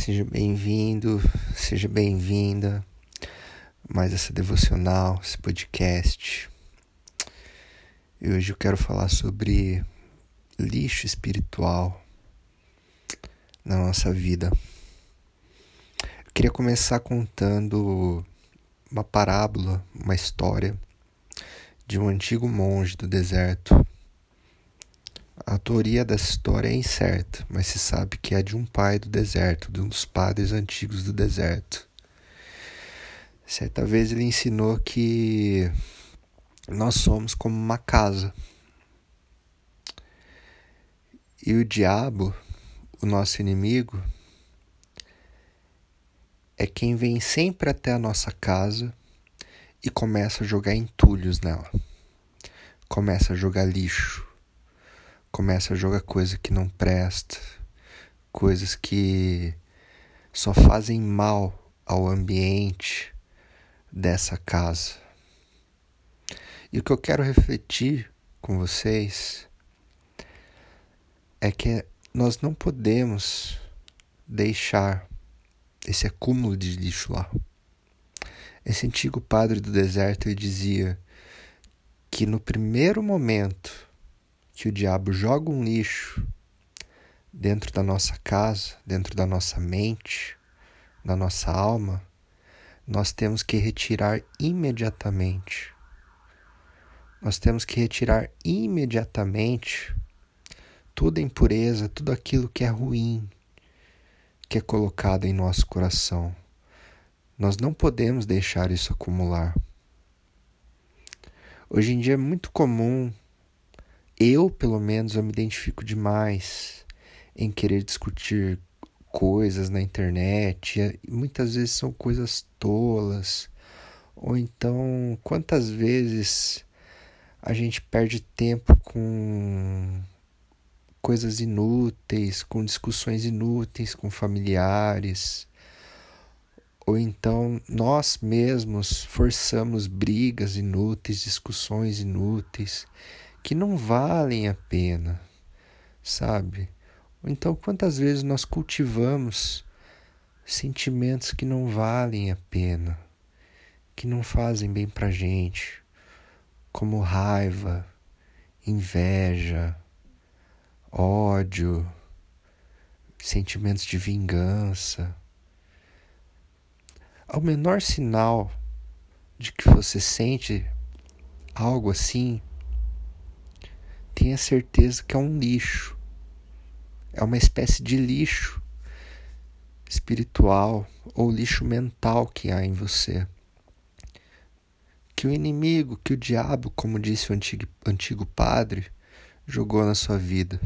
Seja bem-vindo, seja bem-vinda mais essa devocional, esse podcast. E hoje eu quero falar sobre lixo espiritual na nossa vida. Eu queria começar contando uma parábola, uma história de um antigo monge do deserto a autoria dessa história é incerta, mas se sabe que é de um pai do deserto, de um dos padres antigos do deserto. Certa vez ele ensinou que nós somos como uma casa. E o diabo, o nosso inimigo, é quem vem sempre até a nossa casa e começa a jogar entulhos nela. Começa a jogar lixo começa a jogar coisa que não presta, coisas que só fazem mal ao ambiente dessa casa. E o que eu quero refletir com vocês é que nós não podemos deixar esse acúmulo de lixo lá. Esse antigo padre do deserto dizia que no primeiro momento que o diabo joga um lixo dentro da nossa casa, dentro da nossa mente, da nossa alma, nós temos que retirar imediatamente. Nós temos que retirar imediatamente toda impureza, tudo aquilo que é ruim que é colocado em nosso coração. Nós não podemos deixar isso acumular. Hoje em dia é muito comum eu, pelo menos, eu me identifico demais em querer discutir coisas na internet, e muitas vezes são coisas tolas. Ou então, quantas vezes a gente perde tempo com coisas inúteis, com discussões inúteis com familiares. Ou então nós mesmos forçamos brigas inúteis, discussões inúteis que não valem a pena, sabe? Então, quantas vezes nós cultivamos sentimentos que não valem a pena, que não fazem bem pra gente, como raiva, inveja, ódio, sentimentos de vingança. Ao menor sinal de que você sente algo assim, tenha certeza que é um lixo. É uma espécie de lixo espiritual ou lixo mental que há em você. Que o inimigo, que o diabo, como disse o antigo, antigo padre, jogou na sua vida.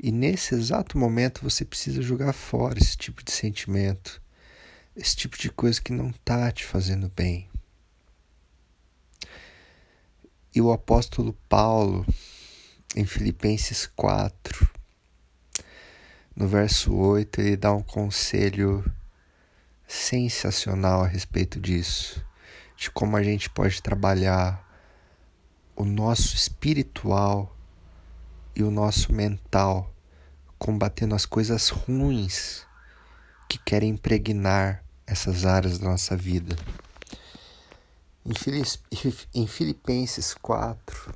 E nesse exato momento você precisa jogar fora esse tipo de sentimento, esse tipo de coisa que não está te fazendo bem. E o apóstolo Paulo, em Filipenses 4, no verso 8, ele dá um conselho sensacional a respeito disso, de como a gente pode trabalhar o nosso espiritual e o nosso mental, combatendo as coisas ruins que querem impregnar essas áreas da nossa vida. Em Filipenses 4,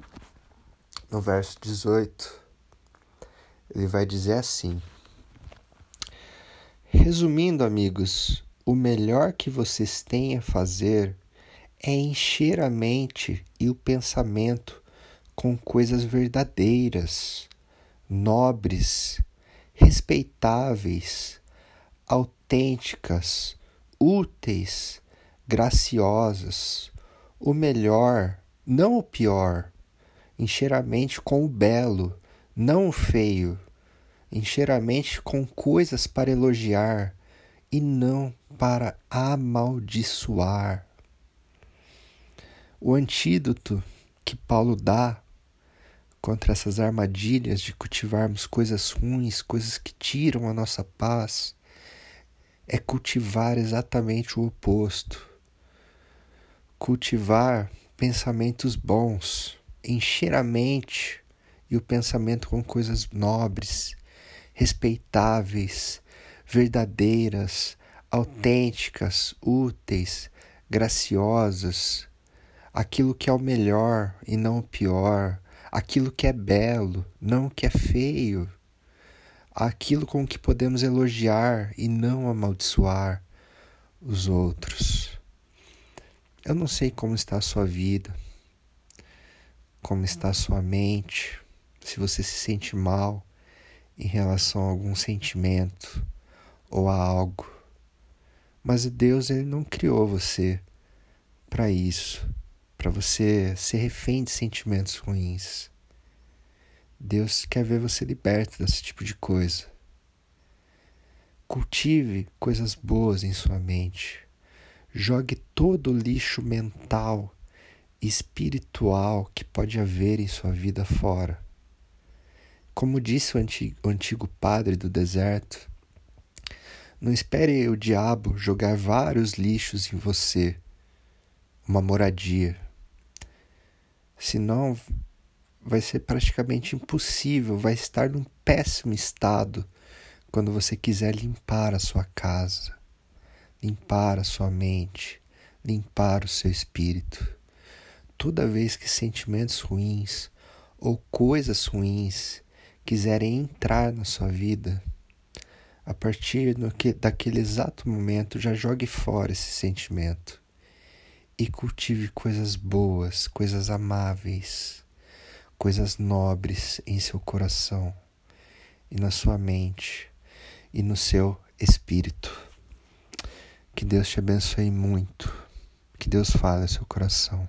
no verso 18, ele vai dizer assim: Resumindo, amigos, o melhor que vocês têm a fazer é encher a mente e o pensamento com coisas verdadeiras, nobres, respeitáveis, autênticas, úteis, graciosas, o melhor, não o pior encher a mente com o belo, não o feio, encher a mente com coisas para elogiar e não para amaldiçoar. O antídoto que Paulo dá contra essas armadilhas de cultivarmos coisas ruins, coisas que tiram a nossa paz, é cultivar exatamente o oposto. Cultivar pensamentos bons encher a mente e o pensamento com coisas nobres, respeitáveis, verdadeiras, autênticas, úteis, graciosas, aquilo que é o melhor e não o pior, aquilo que é belo, não o que é feio, aquilo com que podemos elogiar e não amaldiçoar os outros. Eu não sei como está a sua vida, como está a sua mente, se você se sente mal em relação a algum sentimento ou a algo. Mas Deus ele não criou você para isso, para você ser refém de sentimentos ruins. Deus quer ver você liberto desse tipo de coisa. Cultive coisas boas em sua mente. Jogue todo o lixo mental espiritual que pode haver em sua vida fora. Como disse o antigo, o antigo padre do deserto, não espere o diabo jogar vários lixos em você, uma moradia. Senão vai ser praticamente impossível, vai estar num péssimo estado quando você quiser limpar a sua casa limpar a sua mente, limpar o seu espírito. Toda vez que sentimentos ruins ou coisas ruins quiserem entrar na sua vida, a partir que, daquele exato momento já jogue fora esse sentimento e cultive coisas boas, coisas amáveis, coisas nobres em seu coração e na sua mente e no seu espírito. Que Deus te abençoe muito. Que Deus fale ao seu coração.